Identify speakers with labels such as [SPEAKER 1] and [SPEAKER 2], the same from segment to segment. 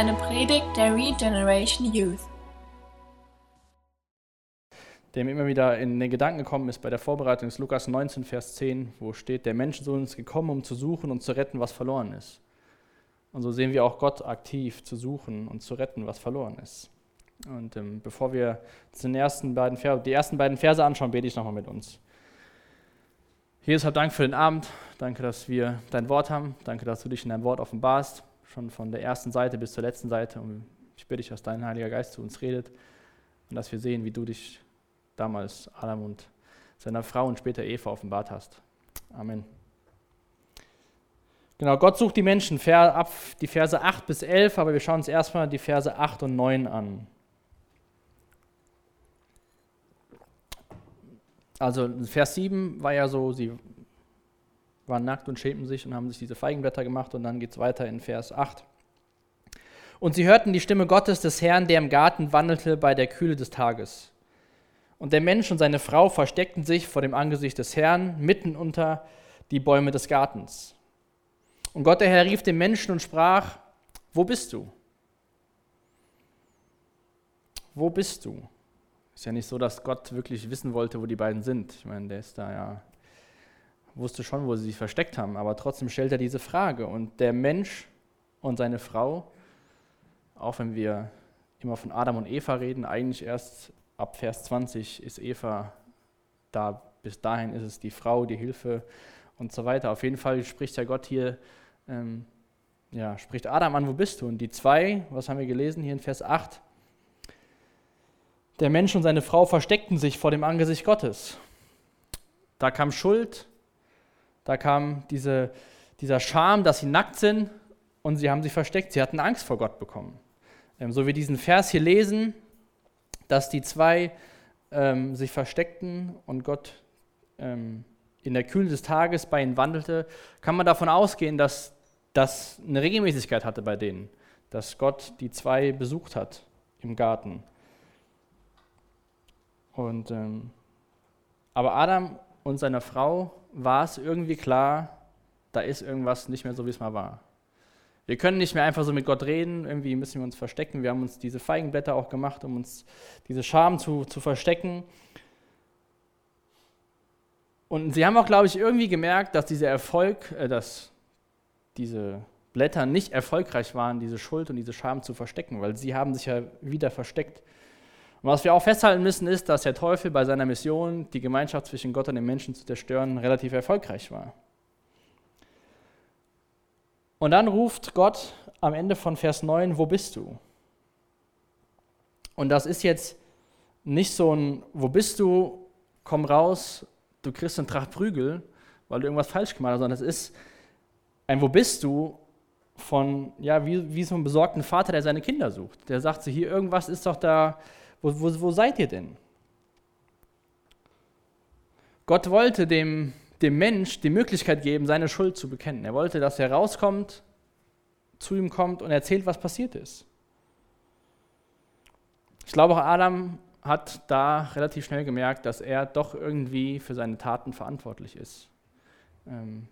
[SPEAKER 1] eine Predigt der Regeneration Youth.
[SPEAKER 2] Der mir immer wieder in den Gedanken gekommen ist bei der Vorbereitung ist Lukas 19, Vers 10, wo steht, der Menschensohn ist gekommen, um zu suchen und zu retten, was verloren ist. Und so sehen wir auch Gott aktiv zu suchen und zu retten, was verloren ist. Und ähm, bevor wir den ersten beiden Verse, die ersten beiden Verse anschauen, bete ich nochmal mit uns. Jesus, hab Dank für den Abend. Danke, dass wir dein Wort haben. Danke, dass du dich in dein Wort offenbarst, schon von der ersten Seite bis zur letzten Seite. Und ich bitte dich, dass dein Heiliger Geist zu uns redet und dass wir sehen, wie du dich damals Adam und seiner Frau und später Eva offenbart hast. Amen. Genau, Gott sucht die Menschen ab die Verse 8 bis 11, aber wir schauen uns erstmal die Verse 8 und 9 an. Also Vers 7 war ja so, sie waren nackt und schämten sich und haben sich diese Feigenblätter gemacht und dann geht es weiter in Vers 8. Und sie hörten die Stimme Gottes des Herrn, der im Garten wandelte bei der Kühle des Tages. Und der Mensch und seine Frau versteckten sich vor dem Angesicht des Herrn mitten unter die Bäume des Gartens. Und Gott der Herr rief den Menschen und sprach, wo bist du? Wo bist du? Ist ja nicht so, dass Gott wirklich wissen wollte, wo die beiden sind. Ich meine, der ist da ja, wusste schon, wo sie sich versteckt haben, aber trotzdem stellt er diese Frage. Und der Mensch und seine Frau, auch wenn wir immer von Adam und Eva reden, eigentlich erst ab Vers 20 ist Eva da, bis dahin ist es die Frau, die Hilfe und so weiter. Auf jeden Fall spricht ja Gott hier, ähm, ja, spricht Adam an, wo bist du? Und die zwei, was haben wir gelesen hier in Vers 8? Der Mensch und seine Frau versteckten sich vor dem Angesicht Gottes. Da kam Schuld, da kam diese, dieser Scham, dass sie nackt sind und sie haben sich versteckt. Sie hatten Angst vor Gott bekommen. Ähm, so wie diesen Vers hier lesen, dass die zwei ähm, sich versteckten und Gott ähm, in der Kühle des Tages bei ihnen wandelte, kann man davon ausgehen, dass das eine Regelmäßigkeit hatte bei denen, dass Gott die zwei besucht hat im Garten. Und, ähm, aber Adam und seiner Frau war es irgendwie klar, da ist irgendwas nicht mehr so, wie es mal war. Wir können nicht mehr einfach so mit Gott reden, irgendwie müssen wir uns verstecken. Wir haben uns diese Feigenblätter auch gemacht, um uns diese Scham zu, zu verstecken. Und sie haben auch, glaube ich, irgendwie gemerkt, dass dieser Erfolg, äh, dass diese Blätter nicht erfolgreich waren, diese Schuld und diese Scham zu verstecken, weil sie haben sich ja wieder versteckt. Und was wir auch festhalten müssen, ist, dass der Teufel bei seiner Mission, die Gemeinschaft zwischen Gott und den Menschen zu zerstören, relativ erfolgreich war. Und dann ruft Gott am Ende von Vers 9, wo bist du? Und das ist jetzt nicht so ein, wo bist du, komm raus, du kriegst einen Tracht Prügel, weil du irgendwas falsch gemacht hast, sondern es ist ein, wo bist du, von, ja, wie, wie so ein besorgten Vater, der seine Kinder sucht. Der sagt so, hier, irgendwas ist doch da, wo, wo, wo seid ihr denn? Gott wollte dem, dem Mensch die Möglichkeit geben, seine Schuld zu bekennen. Er wollte, dass er rauskommt, zu ihm kommt und erzählt, was passiert ist. Ich glaube, auch Adam hat da relativ schnell gemerkt, dass er doch irgendwie für seine Taten verantwortlich ist. Ähm,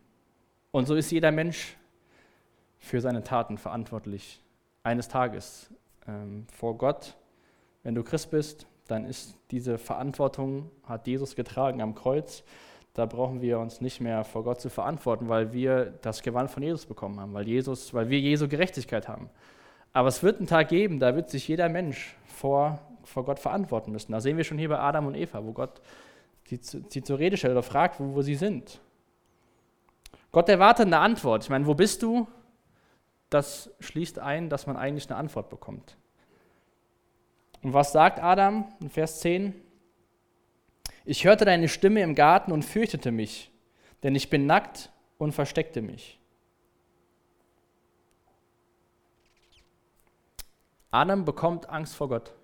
[SPEAKER 2] und so ist jeder Mensch für seine Taten verantwortlich. Eines Tages ähm, vor Gott wenn du Christ bist, dann ist diese Verantwortung, hat Jesus getragen am Kreuz. Da brauchen wir uns nicht mehr vor Gott zu verantworten, weil wir das Gewand von Jesus bekommen haben, weil, Jesus, weil wir Jesu Gerechtigkeit haben. Aber es wird einen Tag geben, da wird sich jeder Mensch vor, vor Gott verantworten müssen. Da sehen wir schon hier bei Adam und Eva, wo Gott sie, sie zur Rede stellt oder fragt, wo, wo sie sind. Gott erwartet eine Antwort. Ich meine, wo bist du? Das schließt ein, dass man eigentlich eine Antwort bekommt. Und was sagt Adam in Vers 10? Ich hörte deine Stimme im Garten und fürchtete mich, denn ich bin nackt und versteckte mich. Adam bekommt Angst vor Gott.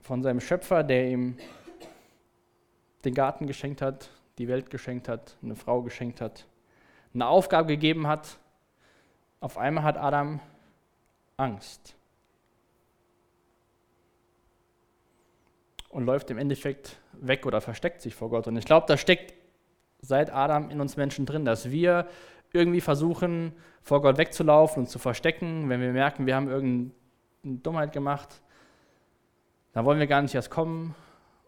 [SPEAKER 2] Von seinem Schöpfer, der ihm den Garten geschenkt hat, die Welt geschenkt hat, eine Frau geschenkt hat, eine Aufgabe gegeben hat. Auf einmal hat Adam Angst. Und läuft im Endeffekt weg oder versteckt sich vor Gott. Und ich glaube, das steckt seit Adam in uns Menschen drin, dass wir irgendwie versuchen, vor Gott wegzulaufen und zu verstecken, wenn wir merken, wir haben irgendeine Dummheit gemacht, dann wollen wir gar nicht erst kommen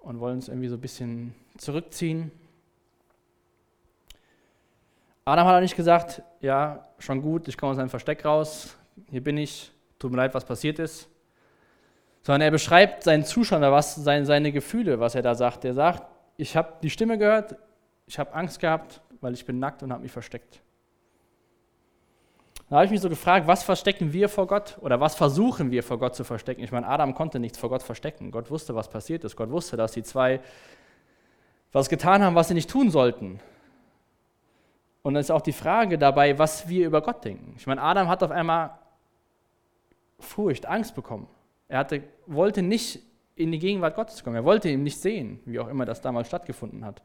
[SPEAKER 2] und wollen uns irgendwie so ein bisschen zurückziehen. Adam hat auch nicht gesagt, ja, schon gut, ich komme aus einem Versteck raus, hier bin ich, tut mir leid, was passiert ist. Sondern er beschreibt seinen Zustand, was, seine, seine Gefühle, was er da sagt. Er sagt, ich habe die Stimme gehört, ich habe Angst gehabt, weil ich bin nackt und habe mich versteckt. Da habe ich mich so gefragt, was verstecken wir vor Gott oder was versuchen wir vor Gott zu verstecken? Ich meine, Adam konnte nichts vor Gott verstecken. Gott wusste, was passiert ist. Gott wusste, dass die zwei was getan haben, was sie nicht tun sollten. Und dann ist auch die Frage dabei, was wir über Gott denken. Ich meine, Adam hat auf einmal Furcht, Angst bekommen. Er hatte, wollte nicht in die Gegenwart Gottes kommen. Er wollte ihn nicht sehen, wie auch immer das damals stattgefunden hat.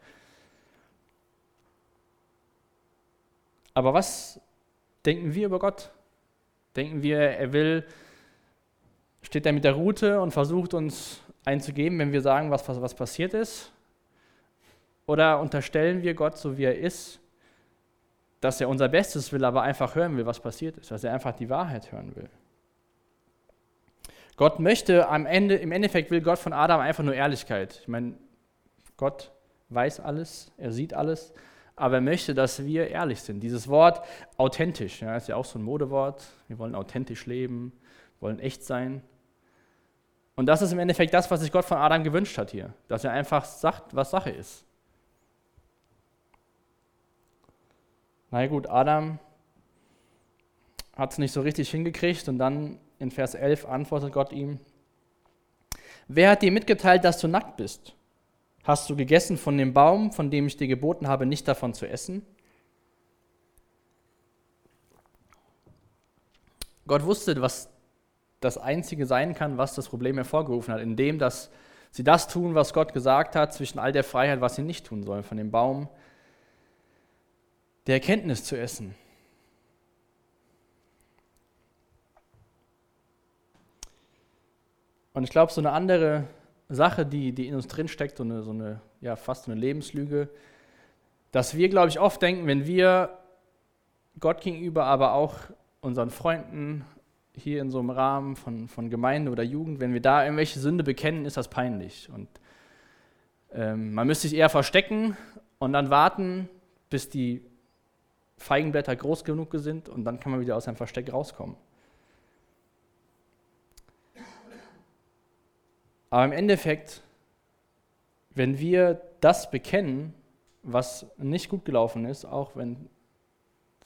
[SPEAKER 2] Aber was denken wir über Gott? Denken wir, er will, steht er mit der Route und versucht uns einzugeben, wenn wir sagen, was, was, was passiert ist? Oder unterstellen wir Gott, so wie er ist, dass er unser Bestes will, aber einfach hören will, was passiert ist, dass er einfach die Wahrheit hören will? Gott möchte am Ende, im Endeffekt will Gott von Adam einfach nur Ehrlichkeit. Ich meine, Gott weiß alles, er sieht alles, aber er möchte, dass wir ehrlich sind. Dieses Wort authentisch, ja, ist ja auch so ein Modewort. Wir wollen authentisch leben, wollen echt sein. Und das ist im Endeffekt das, was sich Gott von Adam gewünscht hat hier, dass er einfach sagt, was Sache ist. Na gut, Adam hat es nicht so richtig hingekriegt und dann in Vers 11 antwortet Gott ihm, wer hat dir mitgeteilt, dass du nackt bist? Hast du gegessen von dem Baum, von dem ich dir geboten habe, nicht davon zu essen? Gott wusste, was das Einzige sein kann, was das Problem hervorgerufen hat, indem dass sie das tun, was Gott gesagt hat, zwischen all der Freiheit, was sie nicht tun sollen, von dem Baum der Erkenntnis zu essen. Und ich glaube, so eine andere Sache, die, die in uns drin steckt, so eine, so eine, ja, fast eine Lebenslüge, dass wir, glaube ich, oft denken, wenn wir Gott gegenüber, aber auch unseren Freunden hier in so einem Rahmen von, von Gemeinde oder Jugend, wenn wir da irgendwelche Sünde bekennen, ist das peinlich. Und ähm, man müsste sich eher verstecken und dann warten, bis die Feigenblätter groß genug sind und dann kann man wieder aus seinem Versteck rauskommen. Aber im Endeffekt, wenn wir das bekennen, was nicht gut gelaufen ist, auch wenn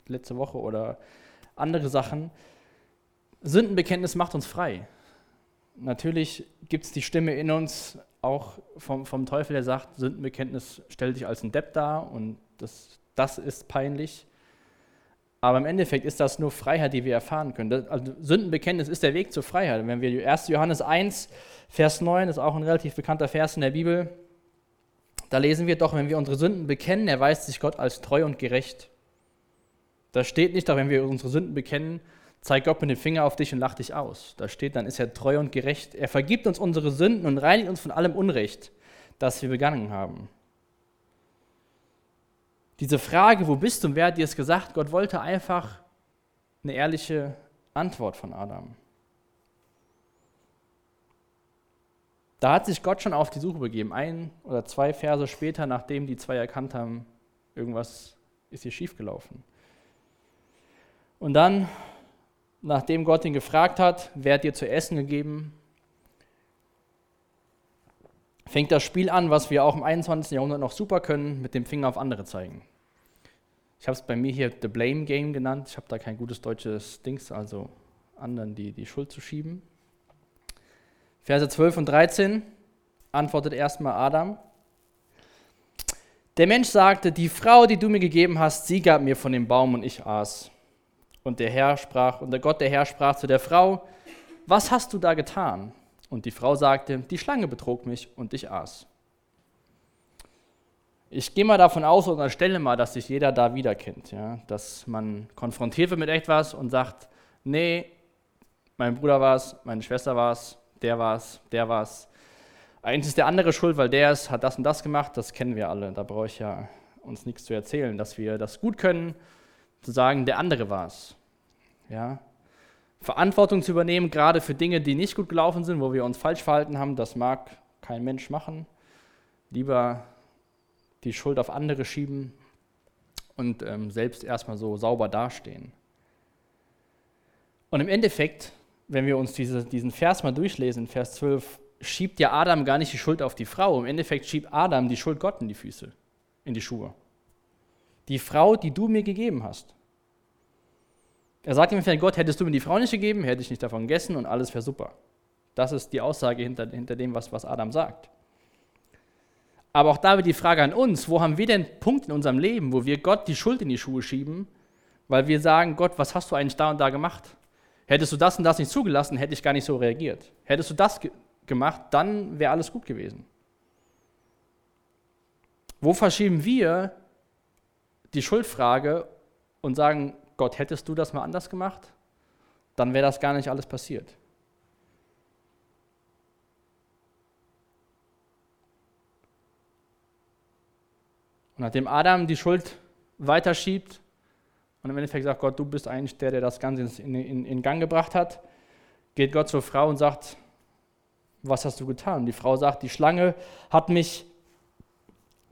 [SPEAKER 2] letzte Woche oder andere Sachen, Sündenbekenntnis macht uns frei. Natürlich gibt es die Stimme in uns, auch vom, vom Teufel, der sagt, Sündenbekenntnis stellt dich als ein Depp dar und das, das ist peinlich. Aber im Endeffekt ist das nur Freiheit, die wir erfahren können. Das, also Sündenbekenntnis ist der Weg zur Freiheit. Wenn wir 1. Johannes 1, Vers 9, das ist auch ein relativ bekannter Vers in der Bibel, da lesen wir doch, wenn wir unsere Sünden bekennen, erweist sich Gott als treu und gerecht. Da steht nicht doch, wenn wir unsere Sünden bekennen, zeigt Gott mit dem Finger auf dich und lacht dich aus. Da steht, dann ist er treu und gerecht. Er vergibt uns unsere Sünden und reinigt uns von allem Unrecht, das wir begangen haben. Diese Frage, wo bist du und wer hat dir es gesagt? Gott wollte einfach eine ehrliche Antwort von Adam. Da hat sich Gott schon auf die Suche begeben. Ein oder zwei Verse später, nachdem die zwei erkannt haben, irgendwas ist hier schiefgelaufen. Und dann, nachdem Gott ihn gefragt hat, wer hat dir zu essen gegeben, fängt das Spiel an, was wir auch im 21. Jahrhundert noch super können, mit dem Finger auf andere zeigen. Ich habe es bei mir hier The Blame Game genannt. Ich habe da kein gutes deutsches Dings, also anderen die, die Schuld zu schieben. Verse 12 und 13 antwortet erstmal Adam. Der Mensch sagte, die Frau, die du mir gegeben hast, sie gab mir von dem Baum und ich aß. Und der Herr sprach, und der Gott der Herr sprach zu der Frau, was hast du da getan? Und die Frau sagte, die Schlange betrog mich und ich aß. Ich gehe mal davon aus und erstelle mal, dass sich jeder da wiederkennt. Ja? Dass man konfrontiert wird mit etwas und sagt, nee, mein Bruder war es, meine Schwester war es, der war es, der war es. Eigentlich ist der andere schuld, weil der ist, hat das und das gemacht, das kennen wir alle. Da brauche ich ja uns nichts zu erzählen, dass wir das gut können, zu sagen, der andere war es. Ja? Verantwortung zu übernehmen, gerade für Dinge, die nicht gut gelaufen sind, wo wir uns falsch verhalten haben, das mag kein Mensch machen. Lieber die Schuld auf andere schieben und ähm, selbst erstmal so sauber dastehen. Und im Endeffekt, wenn wir uns diese, diesen Vers mal durchlesen, Vers 12, schiebt ja Adam gar nicht die Schuld auf die Frau. Im Endeffekt schiebt Adam die Schuld Gott in die Füße, in die Schuhe. Die Frau, die du mir gegeben hast. Er sagt ihm, Gott, hättest du mir die Frau nicht gegeben, hätte ich nicht davon gegessen und alles wäre super. Das ist die Aussage hinter, hinter dem, was, was Adam sagt. Aber auch da wird die Frage an uns, wo haben wir denn Punkt in unserem Leben, wo wir Gott die Schuld in die Schuhe schieben, weil wir sagen, Gott, was hast du eigentlich da und da gemacht? Hättest du das und das nicht zugelassen, hätte ich gar nicht so reagiert. Hättest du das gemacht, dann wäre alles gut gewesen. Wo verschieben wir die Schuldfrage und sagen, Gott, hättest du das mal anders gemacht? Dann wäre das gar nicht alles passiert. Und nachdem Adam die Schuld weiterschiebt und im Endeffekt sagt Gott, du bist eigentlich der, der das Ganze in, in, in Gang gebracht hat, geht Gott zur Frau und sagt, was hast du getan? Die Frau sagt, die Schlange hat mich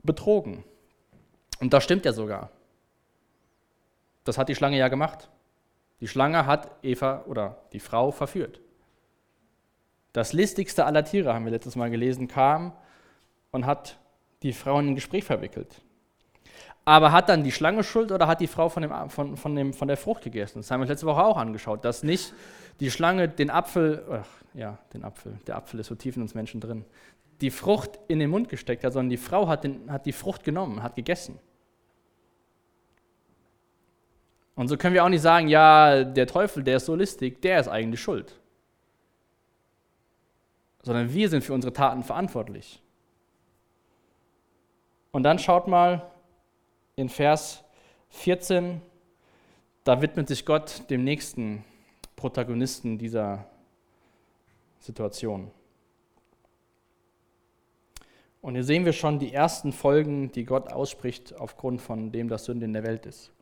[SPEAKER 2] betrogen. Und das stimmt ja sogar. Das hat die Schlange ja gemacht. Die Schlange hat Eva oder die Frau verführt. Das listigste aller Tiere, haben wir letztes Mal gelesen, kam und hat die Frau in ein Gespräch verwickelt. Aber hat dann die Schlange Schuld oder hat die Frau von, dem, von, von, dem, von der Frucht gegessen? Das haben wir letzte Woche auch angeschaut, dass nicht die Schlange den Apfel, ach, ja, den Apfel, der Apfel ist so tief in uns Menschen drin, die Frucht in den Mund gesteckt hat, sondern die Frau hat, den, hat die Frucht genommen, hat gegessen. Und so können wir auch nicht sagen, ja, der Teufel, der ist so listig, der ist eigentlich schuld. Sondern wir sind für unsere Taten verantwortlich. Und dann schaut mal in Vers 14, da widmet sich Gott dem nächsten Protagonisten dieser Situation. Und hier sehen wir schon die ersten Folgen, die Gott ausspricht aufgrund von dem, dass Sünde in der Welt ist.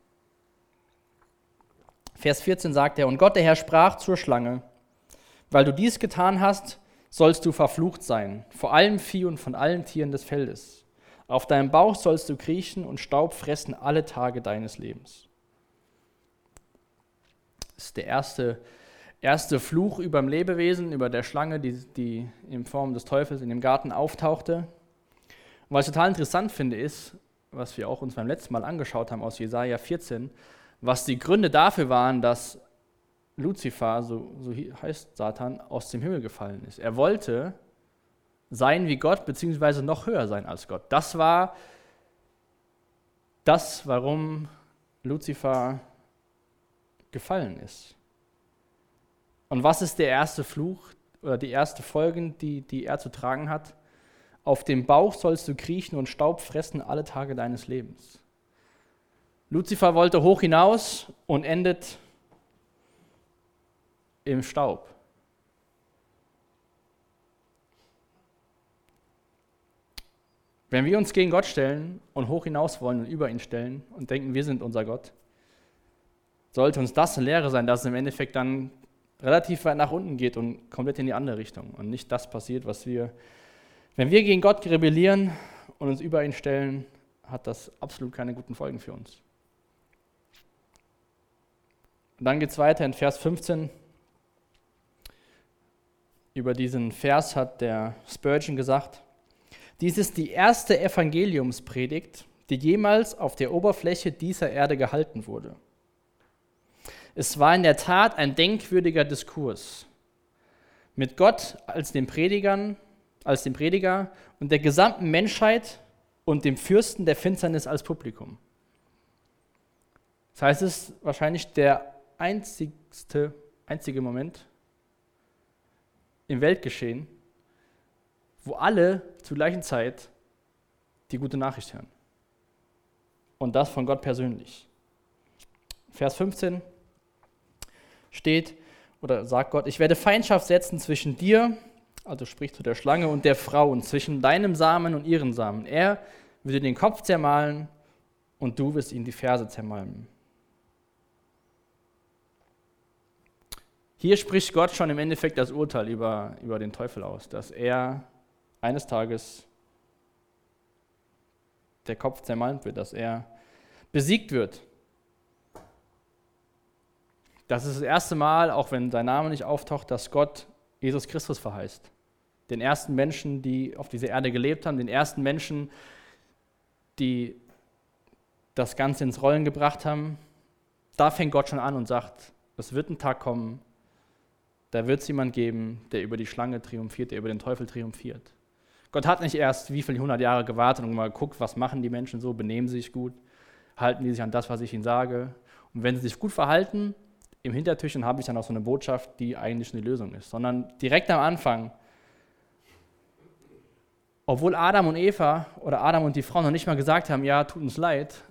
[SPEAKER 2] Vers 14 sagt er, und Gott der Herr sprach zur Schlange, weil du dies getan hast, sollst du verflucht sein, vor allem Vieh und von allen Tieren des Feldes. Auf deinem Bauch sollst du kriechen und Staub fressen alle Tage deines Lebens. Das ist der erste, erste Fluch über dem Lebewesen, über der Schlange, die, die in Form des Teufels in dem Garten auftauchte. Und was ich total interessant finde, ist, was wir auch uns beim letzten Mal angeschaut haben aus Jesaja 14, was die Gründe dafür waren, dass Luzifer, so, so heißt Satan, aus dem Himmel gefallen ist. Er wollte sein wie Gott, beziehungsweise noch höher sein als Gott. Das war das, warum Luzifer gefallen ist. Und was ist der erste Fluch oder die erste Folge, die, die er zu tragen hat? Auf dem Bauch sollst du kriechen und Staub fressen alle Tage deines Lebens. Luzifer wollte hoch hinaus und endet im Staub. Wenn wir uns gegen Gott stellen und hoch hinaus wollen und über ihn stellen und denken, wir sind unser Gott, sollte uns das eine Lehre sein, dass es im Endeffekt dann relativ weit nach unten geht und komplett in die andere Richtung und nicht das passiert, was wir, wenn wir gegen Gott rebellieren und uns über ihn stellen, hat das absolut keine guten Folgen für uns. Und dann geht es weiter in Vers 15. Über diesen Vers hat der Spurgeon gesagt, dies ist die erste Evangeliumspredigt, die jemals auf der Oberfläche dieser Erde gehalten wurde. Es war in der Tat ein denkwürdiger Diskurs mit Gott als dem Predigern, als dem Prediger und der gesamten Menschheit und dem Fürsten der Finsternis als Publikum. Das heißt, es ist wahrscheinlich der einzigste, einzige Moment im Weltgeschehen, wo alle zur gleichen Zeit die gute Nachricht hören. Und das von Gott persönlich. Vers 15 steht oder sagt Gott, ich werde Feindschaft setzen zwischen dir, also spricht zu der Schlange, und der Frau und zwischen deinem Samen und ihren Samen. Er würde den Kopf zermahlen und du wirst ihn die Ferse zermalmen. Hier spricht Gott schon im Endeffekt das Urteil über, über den Teufel aus, dass er eines Tages der Kopf zermalmt wird, dass er besiegt wird. Das ist das erste Mal, auch wenn sein Name nicht auftaucht, dass Gott Jesus Christus verheißt. Den ersten Menschen, die auf dieser Erde gelebt haben, den ersten Menschen, die das Ganze ins Rollen gebracht haben. Da fängt Gott schon an und sagt, es wird ein Tag kommen, da wird es jemand geben, der über die Schlange triumphiert, der über den Teufel triumphiert. Gott hat nicht erst wie viele hundert Jahre gewartet und mal geguckt, was machen die Menschen so, benehmen sie sich gut, halten die sich an das, was ich ihnen sage. Und wenn sie sich gut verhalten, im Hintertürchen habe ich dann auch so eine Botschaft, die eigentlich eine Lösung ist. Sondern direkt am Anfang, obwohl Adam und Eva oder Adam und die Frau noch nicht mal gesagt haben, ja, tut uns leid,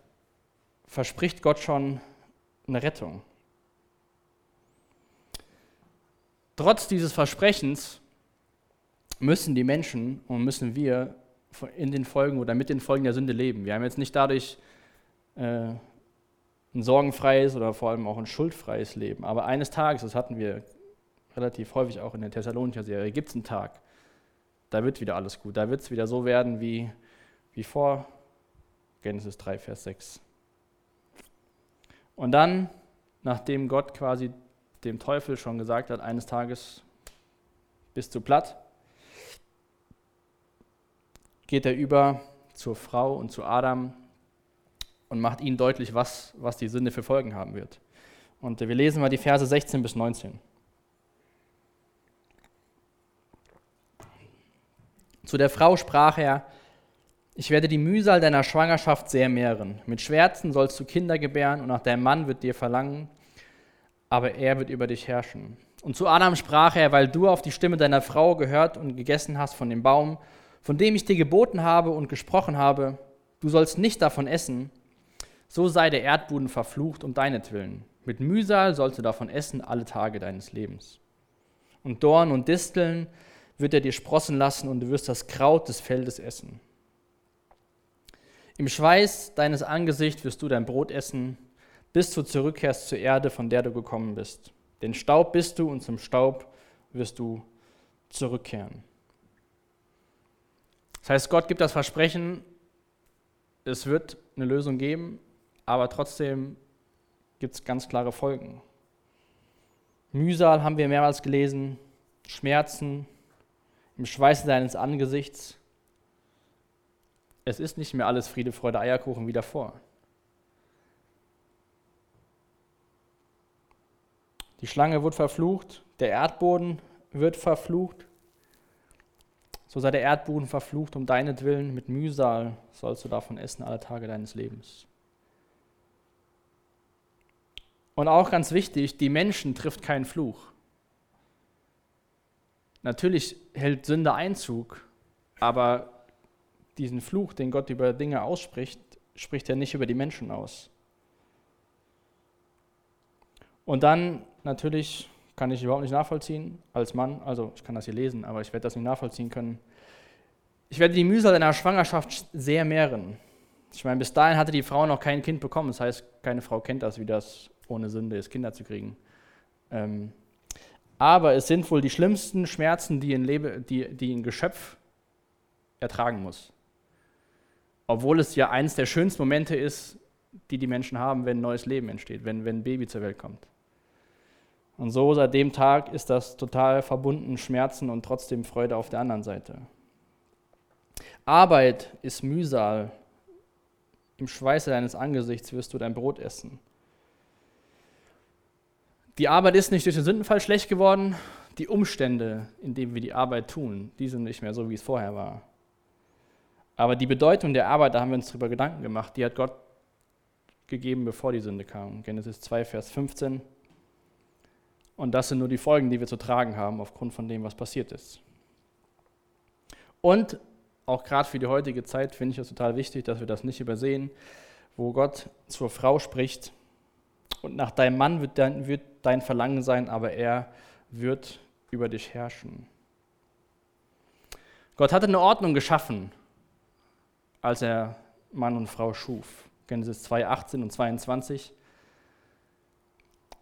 [SPEAKER 2] verspricht Gott schon eine Rettung. Trotz dieses Versprechens müssen die Menschen und müssen wir in den Folgen oder mit den Folgen der Sünde leben. Wir haben jetzt nicht dadurch äh, ein sorgenfreies oder vor allem auch ein schuldfreies Leben. Aber eines Tages, das hatten wir relativ häufig auch in der Thessalonicher Serie, gibt es einen Tag, da wird wieder alles gut. Da wird es wieder so werden wie, wie vor Genesis 3, Vers 6. Und dann, nachdem Gott quasi dem Teufel schon gesagt hat, eines Tages bist du platt, geht er über zur Frau und zu Adam und macht ihnen deutlich, was, was die Sünde für Folgen haben wird. Und wir lesen mal die Verse 16 bis 19. Zu der Frau sprach er, ich werde die Mühsal deiner Schwangerschaft sehr mehren. Mit Schwärzen sollst du Kinder gebären und auch dein Mann wird dir verlangen, aber er wird über dich herrschen. Und zu Adam sprach er, weil du auf die Stimme deiner Frau gehört und gegessen hast von dem Baum, von dem ich dir geboten habe und gesprochen habe, du sollst nicht davon essen, so sei der Erdboden verflucht um deinetwillen. Mit Mühsal sollst du davon essen alle Tage deines Lebens. Und Dorn und Disteln wird er dir sprossen lassen und du wirst das Kraut des Feldes essen. Im Schweiß deines Angesichts wirst du dein Brot essen, bis du zurückkehrst zur Erde, von der du gekommen bist. Denn Staub bist du und zum Staub wirst du zurückkehren. Das heißt, Gott gibt das Versprechen, es wird eine Lösung geben, aber trotzdem gibt es ganz klare Folgen. Mühsal haben wir mehrmals gelesen, Schmerzen, im Schweiße deines Angesichts. Es ist nicht mehr alles Friede, Freude, Eierkuchen wie davor. Die Schlange wird verflucht, der Erdboden wird verflucht. So sei der Erdboden verflucht um deinetwillen, mit Mühsal sollst du davon essen alle Tage deines Lebens. Und auch ganz wichtig, die Menschen trifft keinen Fluch. Natürlich hält Sünde Einzug, aber diesen Fluch, den Gott über Dinge ausspricht, spricht er nicht über die Menschen aus. Und dann natürlich kann ich überhaupt nicht nachvollziehen als Mann. Also ich kann das hier lesen, aber ich werde das nicht nachvollziehen können. Ich werde die Mühsal einer Schwangerschaft sehr mehren. Ich meine, bis dahin hatte die Frau noch kein Kind bekommen. Das heißt, keine Frau kennt das, wie das ohne Sünde ist, Kinder zu kriegen. Ähm, aber es sind wohl die schlimmsten Schmerzen, die ein, Lebe, die, die ein Geschöpf ertragen muss. Obwohl es ja eines der schönsten Momente ist, die die Menschen haben, wenn ein neues Leben entsteht, wenn, wenn ein Baby zur Welt kommt. Und so seit dem Tag ist das total verbunden, Schmerzen und trotzdem Freude auf der anderen Seite. Arbeit ist Mühsal. Im Schweiße deines Angesichts wirst du dein Brot essen. Die Arbeit ist nicht durch den Sündenfall schlecht geworden. Die Umstände, in denen wir die Arbeit tun, die sind nicht mehr so, wie es vorher war. Aber die Bedeutung der Arbeit, da haben wir uns darüber Gedanken gemacht, die hat Gott gegeben, bevor die Sünde kam. Genesis 2, Vers 15. Und das sind nur die Folgen, die wir zu tragen haben, aufgrund von dem, was passiert ist. Und auch gerade für die heutige Zeit finde ich es total wichtig, dass wir das nicht übersehen, wo Gott zur Frau spricht. Und nach deinem Mann wird dein, wird dein Verlangen sein, aber er wird über dich herrschen. Gott hatte eine Ordnung geschaffen, als er Mann und Frau schuf. Genesis 2, 18 und 22.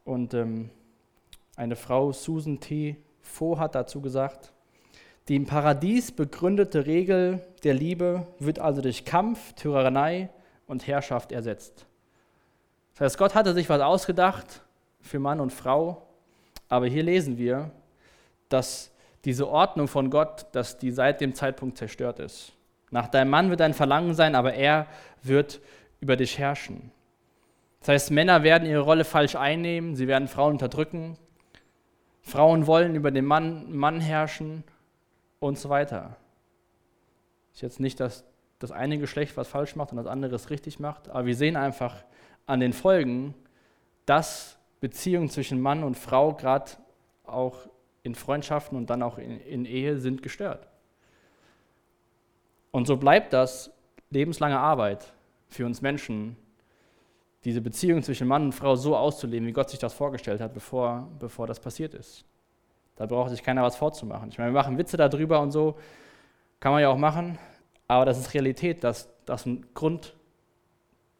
[SPEAKER 2] Und ähm, eine Frau, Susan T. Fo, hat dazu gesagt, die im Paradies begründete Regel der Liebe wird also durch Kampf, Tyrannei und Herrschaft ersetzt. Das heißt, Gott hatte sich was ausgedacht für Mann und Frau, aber hier lesen wir, dass diese Ordnung von Gott, dass die seit dem Zeitpunkt zerstört ist. Nach deinem Mann wird dein Verlangen sein, aber er wird über dich herrschen. Das heißt, Männer werden ihre Rolle falsch einnehmen, sie werden Frauen unterdrücken, Frauen wollen über den Mann, Mann herrschen und so weiter. Ist jetzt nicht, dass das eine Geschlecht was falsch macht und das andere es richtig macht, aber wir sehen einfach an den Folgen, dass Beziehungen zwischen Mann und Frau gerade auch in Freundschaften und dann auch in, in Ehe sind gestört. Und so bleibt das lebenslange Arbeit für uns Menschen, diese Beziehung zwischen Mann und Frau so auszuleben, wie Gott sich das vorgestellt hat, bevor, bevor das passiert ist. Da braucht sich keiner was vorzumachen. Ich meine, wir machen Witze darüber und so, kann man ja auch machen, aber das ist Realität, dass das ein Grund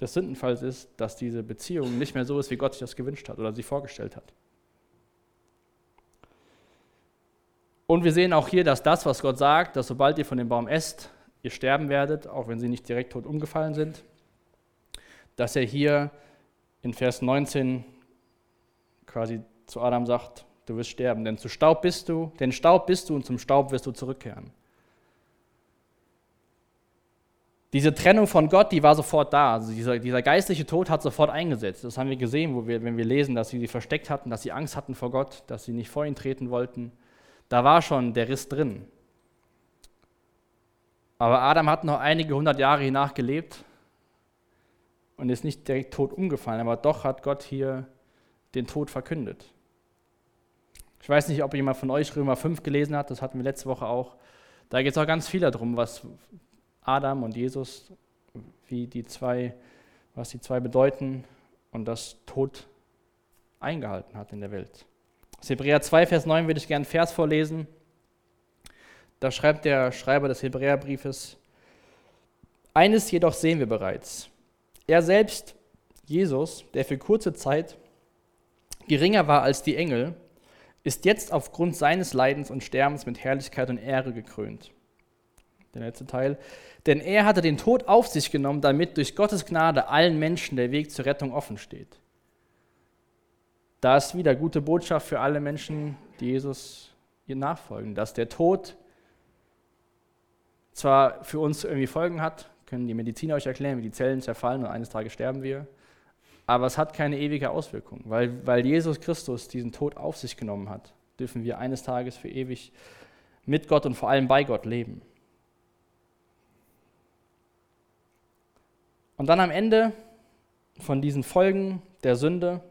[SPEAKER 2] des Sündenfalls ist, dass diese Beziehung nicht mehr so ist, wie Gott sich das gewünscht hat oder sich vorgestellt hat. Und wir sehen auch hier, dass das, was Gott sagt, dass sobald ihr von dem Baum esst, ihr sterben werdet, auch wenn sie nicht direkt tot umgefallen sind, dass er hier in Vers 19 quasi zu Adam sagt, du wirst sterben, denn zu Staub bist du, denn Staub bist du und zum Staub wirst du zurückkehren. Diese Trennung von Gott, die war sofort da. Also dieser, dieser geistliche Tod hat sofort eingesetzt. Das haben wir gesehen, wo wir, wenn wir lesen, dass sie sie versteckt hatten, dass sie Angst hatten vor Gott, dass sie nicht vor ihn treten wollten. Da war schon der Riss drin. Aber Adam hat noch einige hundert Jahre hiernach gelebt und ist nicht direkt tot umgefallen, aber doch hat Gott hier den Tod verkündet. Ich weiß nicht, ob jemand von euch Römer 5 gelesen hat, das hatten wir letzte Woche auch. Da geht es auch ganz viel darum, was Adam und Jesus, wie die zwei, was die zwei bedeuten und das Tod eingehalten hat in der Welt. Aus Hebräer 2, Vers 9 würde ich gerne einen Vers vorlesen. Da schreibt der Schreiber des Hebräerbriefes, eines jedoch sehen wir bereits. Er selbst, Jesus, der für kurze Zeit geringer war als die Engel, ist jetzt aufgrund seines Leidens und Sterbens mit Herrlichkeit und Ehre gekrönt. Der letzte Teil. Denn er hatte den Tod auf sich genommen, damit durch Gottes Gnade allen Menschen der Weg zur Rettung offen steht. Da ist wieder gute Botschaft für alle Menschen, die Jesus ihr nachfolgen, dass der Tod zwar für uns irgendwie Folgen hat, können die Mediziner euch erklären, wie die Zellen zerfallen und eines Tages sterben wir, aber es hat keine ewige Auswirkung, weil, weil Jesus Christus diesen Tod auf sich genommen hat, dürfen wir eines Tages für ewig mit Gott und vor allem bei Gott leben. Und dann am Ende von diesen Folgen der Sünde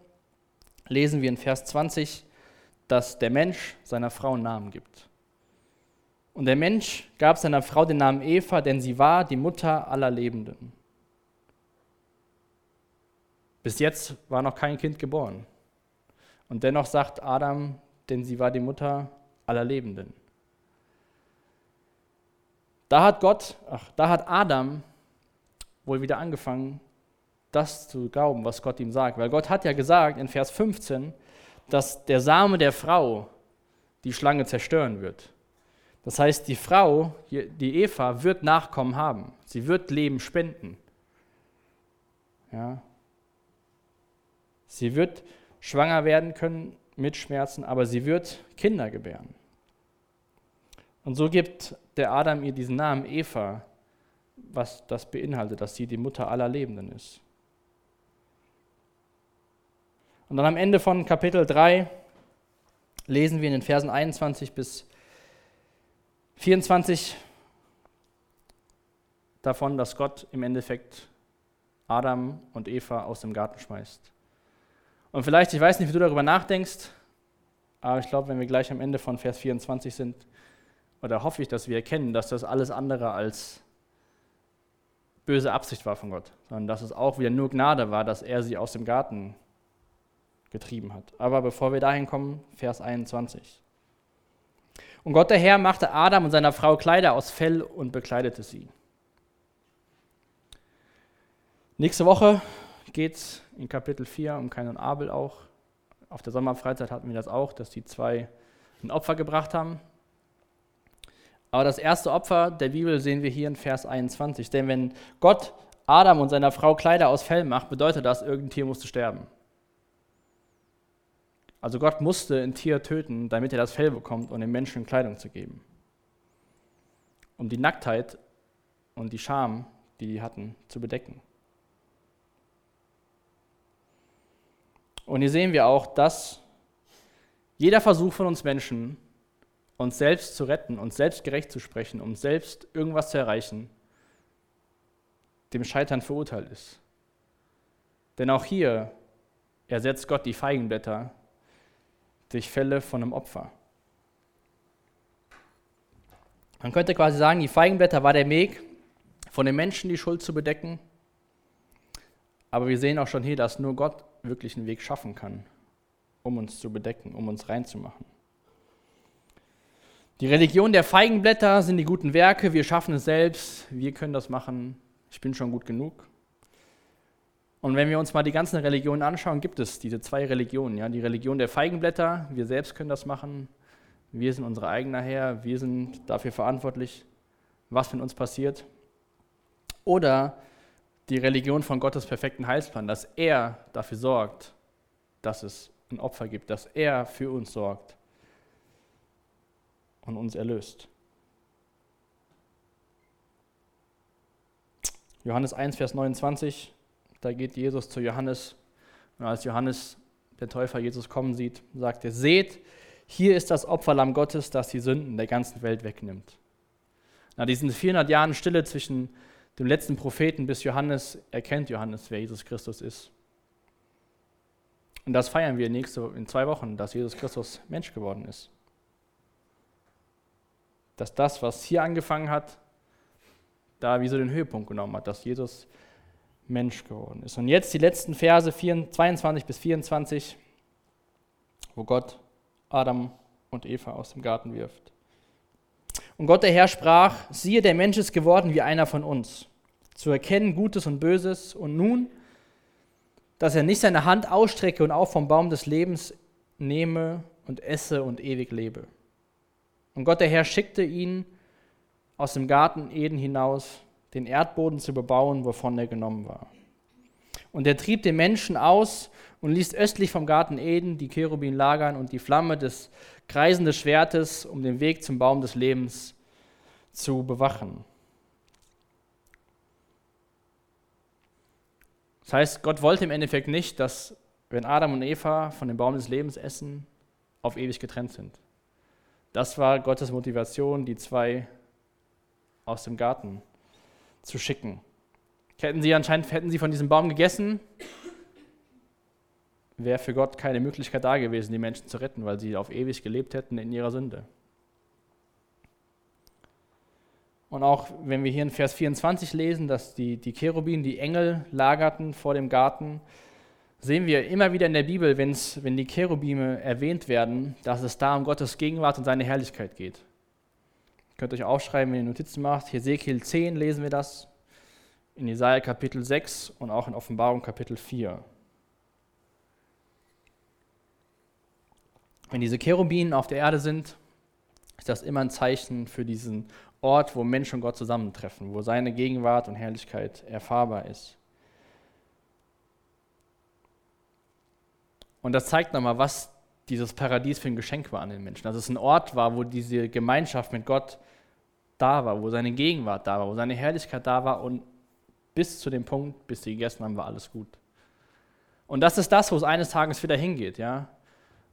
[SPEAKER 2] lesen wir in Vers 20, dass der Mensch seiner Frau einen Namen gibt. Und der Mensch gab seiner Frau den Namen Eva, denn sie war die Mutter aller Lebenden. Bis jetzt war noch kein Kind geboren. Und dennoch sagt Adam, denn sie war die Mutter aller Lebenden. Da hat Gott, ach, da hat Adam wohl wieder angefangen, das zu glauben, was Gott ihm sagt. Weil Gott hat ja gesagt in Vers 15, dass der Same der Frau die Schlange zerstören wird. Das heißt, die Frau, die Eva, wird Nachkommen haben. Sie wird Leben spenden. Ja. Sie wird schwanger werden können mit Schmerzen, aber sie wird Kinder gebären. Und so gibt der Adam ihr diesen Namen Eva, was das beinhaltet, dass sie die Mutter aller Lebenden ist. Und dann am Ende von Kapitel 3 lesen wir in den Versen 21 bis 24 davon, dass Gott im Endeffekt Adam und Eva aus dem Garten schmeißt. Und vielleicht, ich weiß nicht, wie du darüber nachdenkst, aber ich glaube, wenn wir gleich am Ende von Vers 24 sind, oder hoffe ich, dass wir erkennen, dass das alles andere als böse Absicht war von Gott, sondern dass es auch wieder nur Gnade war, dass er sie aus dem Garten getrieben hat. Aber bevor wir dahin kommen, Vers 21. Und Gott der Herr machte Adam und seiner Frau Kleider aus Fell und bekleidete sie. Nächste Woche geht es in Kapitel 4 um Kain und Abel auch. Auf der Sommerfreizeit hatten wir das auch, dass die zwei ein Opfer gebracht haben. Aber das erste Opfer der Bibel sehen wir hier in Vers 21. Denn wenn Gott Adam und seiner Frau Kleider aus Fell macht, bedeutet das, irgendein Tier musste sterben. Also Gott musste ein Tier töten, damit er das Fell bekommt, um dem Menschen Kleidung zu geben. Um die Nacktheit und die Scham, die die hatten, zu bedecken. Und hier sehen wir auch, dass jeder Versuch von uns Menschen, uns selbst zu retten, uns selbst gerecht zu sprechen, um selbst irgendwas zu erreichen, dem Scheitern verurteilt ist. Denn auch hier ersetzt Gott die Feigenblätter durch Fälle von einem Opfer. Man könnte quasi sagen, die Feigenblätter war der Weg, von den Menschen die Schuld zu bedecken. Aber wir sehen auch schon hier, dass nur Gott wirklich einen Weg schaffen kann, um uns zu bedecken, um uns reinzumachen. Die Religion der Feigenblätter sind die guten Werke, wir schaffen es selbst, wir können das machen, ich bin schon gut genug. Und wenn wir uns mal die ganzen Religionen anschauen, gibt es diese zwei Religionen. Ja? Die Religion der Feigenblätter, wir selbst können das machen, wir sind unsere eigener Herr, wir sind dafür verantwortlich, was mit uns passiert. Oder die Religion von Gottes perfekten Heilsplan, dass er dafür sorgt, dass es ein Opfer gibt, dass er für uns sorgt und uns erlöst. Johannes 1, Vers 29, da geht Jesus zu Johannes und als Johannes, der Täufer, Jesus kommen sieht, sagt er, seht, hier ist das Opferlamm Gottes, das die Sünden der ganzen Welt wegnimmt. Nach diesen 400 Jahren Stille zwischen dem letzten Propheten bis Johannes erkennt Johannes, wer Jesus Christus ist. Und das feiern wir nächste, in zwei Wochen, dass Jesus Christus Mensch geworden ist. Dass das, was hier angefangen hat, da wie so den Höhepunkt genommen hat, dass Jesus Mensch geworden ist. Und jetzt die letzten Verse 22 bis 24, wo Gott Adam und Eva aus dem Garten wirft. Und Gott der Herr sprach, siehe, der Mensch ist geworden wie einer von uns, zu erkennen Gutes und Böses. Und nun, dass er nicht seine Hand ausstrecke und auch vom Baum des Lebens nehme und esse und ewig lebe. Und Gott der Herr schickte ihn aus dem Garten Eden hinaus, den Erdboden zu bebauen, wovon er genommen war. Und er trieb den Menschen aus und ließ östlich vom Garten Eden die Cherubin lagern und die Flamme des kreisenden Schwertes, um den Weg zum Baum des Lebens zu bewachen. Das heißt, Gott wollte im Endeffekt nicht, dass, wenn Adam und Eva von dem Baum des Lebens essen, auf ewig getrennt sind. Das war Gottes Motivation, die zwei aus dem Garten zu schicken. Hätten sie anscheinend hätten sie von diesem Baum gegessen, wäre für Gott keine Möglichkeit da gewesen, die Menschen zu retten, weil sie auf ewig gelebt hätten in ihrer Sünde. Und auch wenn wir hier in Vers 24 lesen, dass die, die Cherubin, die Engel lagerten vor dem Garten, sehen wir immer wieder in der Bibel, wenn's, wenn die Cherubime erwähnt werden, dass es da um Gottes Gegenwart und seine Herrlichkeit geht. Ihr könnt euch aufschreiben, wenn ihr Notizen macht. Hesekiel 10 lesen wir das, in Jesaja Kapitel 6 und auch in Offenbarung Kapitel 4. Wenn diese Cherubinen auf der Erde sind, ist das immer ein Zeichen für diesen Ort, wo Mensch und Gott zusammentreffen, wo seine Gegenwart und Herrlichkeit erfahrbar ist. Und das zeigt nochmal, was dieses Paradies für ein Geschenk war an den Menschen. Dass es ein Ort war, wo diese Gemeinschaft mit Gott da war, wo seine Gegenwart da war, wo seine Herrlichkeit da war und bis zu dem Punkt, bis sie gegessen haben, war alles gut. Und das ist das, wo es eines Tages wieder hingeht. Ja?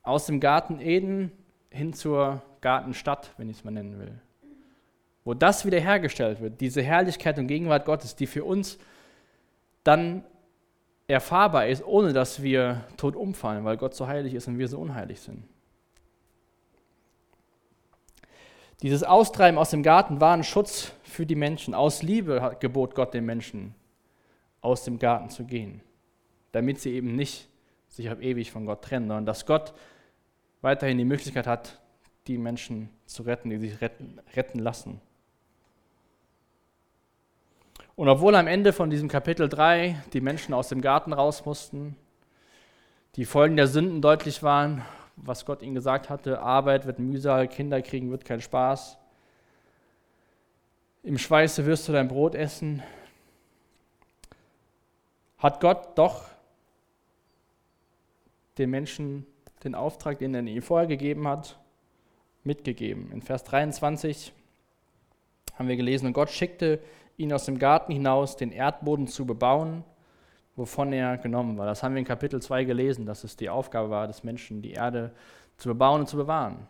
[SPEAKER 2] Aus dem Garten Eden hin zur Gartenstadt, wenn ich es mal nennen will wo das wiederhergestellt wird, diese Herrlichkeit und Gegenwart Gottes, die für uns dann erfahrbar ist, ohne dass wir tot umfallen, weil Gott so heilig ist und wir so unheilig sind. Dieses Austreiben aus dem Garten war ein Schutz für die Menschen. Aus Liebe gebot Gott den Menschen, aus dem Garten zu gehen, damit sie eben nicht sich auf ewig von Gott trennen, sondern dass Gott weiterhin die Möglichkeit hat, die Menschen zu retten, die sich retten, retten lassen. Und obwohl am Ende von diesem Kapitel 3 die Menschen aus dem Garten raus mussten, die Folgen der Sünden deutlich waren, was Gott ihnen gesagt hatte, Arbeit wird Mühsal, Kinder kriegen wird kein Spaß. Im Schweiße wirst du dein Brot essen. Hat Gott doch den Menschen den Auftrag, den er ihnen vorher gegeben hat, mitgegeben. In Vers 23 haben wir gelesen, und Gott schickte ihn aus dem Garten hinaus, den Erdboden zu bebauen, wovon er genommen war. Das haben wir in Kapitel 2 gelesen, dass es die Aufgabe war des Menschen, die Erde zu bebauen und zu bewahren.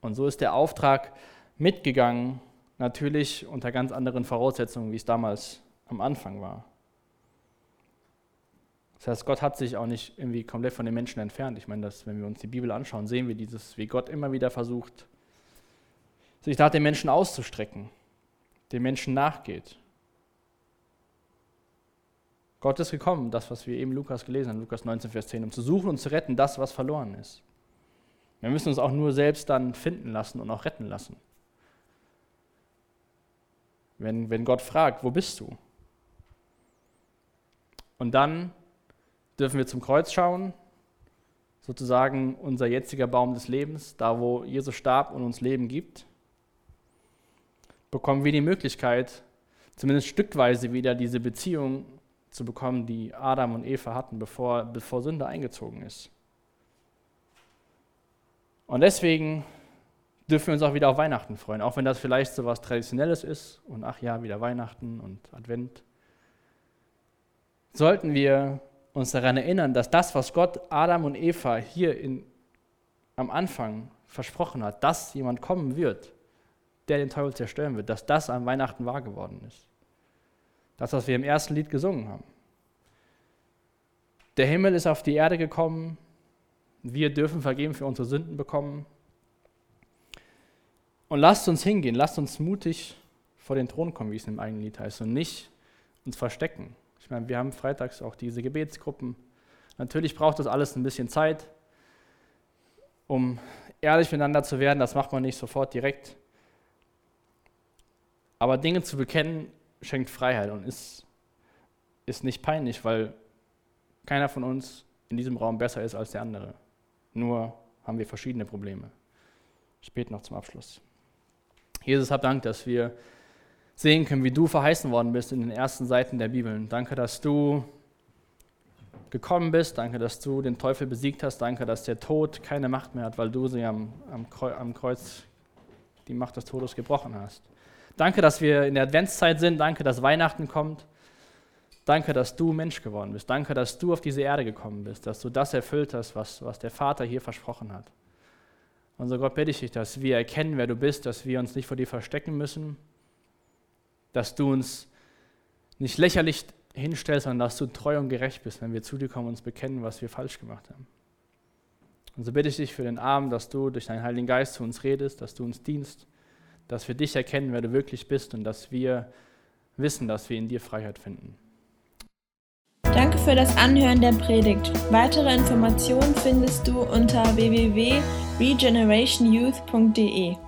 [SPEAKER 2] Und so ist der Auftrag mitgegangen, natürlich unter ganz anderen Voraussetzungen, wie es damals am Anfang war. Das heißt, Gott hat sich auch nicht irgendwie komplett von den Menschen entfernt. Ich meine, dass, wenn wir uns die Bibel anschauen, sehen wir dieses, wie Gott immer wieder versucht, sich nach den Menschen auszustrecken, den Menschen nachgeht. Gott ist gekommen, das, was wir eben Lukas gelesen haben, Lukas 19, Vers 10, um zu suchen und zu retten, das, was verloren ist. Wir müssen uns auch nur selbst dann finden lassen und auch retten lassen. Wenn, wenn Gott fragt, wo bist du? Und dann dürfen wir zum Kreuz schauen, sozusagen unser jetziger Baum des Lebens, da wo Jesus starb und uns Leben gibt, bekommen wir die Möglichkeit, zumindest stückweise wieder diese Beziehung zu bekommen, die Adam und Eva hatten, bevor, bevor Sünde eingezogen ist. Und deswegen dürfen wir uns auch wieder auf Weihnachten freuen, auch wenn das vielleicht so was Traditionelles ist und ach ja, wieder Weihnachten und Advent. Sollten wir uns daran erinnern, dass das, was Gott Adam und Eva hier in, am Anfang versprochen hat, dass jemand kommen wird, der den Teufel zerstören wird, dass das an Weihnachten wahr geworden ist. Das, was wir im ersten Lied gesungen haben. Der Himmel ist auf die Erde gekommen, wir dürfen vergeben für unsere Sünden bekommen. Und lasst uns hingehen, lasst uns mutig vor den Thron kommen, wie es im eigenen Lied heißt, und nicht uns verstecken. Ich meine, wir haben freitags auch diese Gebetsgruppen. Natürlich braucht das alles ein bisschen Zeit, um ehrlich miteinander zu werden. Das macht man nicht sofort direkt. Aber Dinge zu bekennen schenkt Freiheit und ist, ist nicht peinlich, weil keiner von uns in diesem Raum besser ist als der andere. Nur haben wir verschiedene Probleme. Spät noch zum Abschluss. Jesus, hab Dank, dass wir sehen können, wie du verheißen worden bist in den ersten Seiten der Bibel. Danke, dass du gekommen bist. Danke, dass du den Teufel besiegt hast. Danke, dass der Tod keine Macht mehr hat, weil du sie am, am Kreuz die Macht des Todes gebrochen hast. Danke, dass wir in der Adventszeit sind. Danke, dass Weihnachten kommt. Danke, dass du Mensch geworden bist. Danke, dass du auf diese Erde gekommen bist, dass du das erfüllt hast, was, was der Vater hier versprochen hat. Unser Gott bitte ich dich, dass wir erkennen, wer du bist, dass wir uns nicht vor dir verstecken müssen, dass du uns nicht lächerlich hinstellst, sondern dass du treu und gerecht bist, wenn wir zu dir kommen und uns bekennen, was wir falsch gemacht haben. Und so bitte ich dich für den Abend, dass du durch deinen Heiligen Geist zu uns redest, dass du uns dienst, dass wir dich erkennen, wer du wirklich bist und dass wir wissen, dass wir in dir Freiheit finden.
[SPEAKER 1] Danke für das Anhören der Predigt. Weitere Informationen findest du unter www.regenerationyouth.de.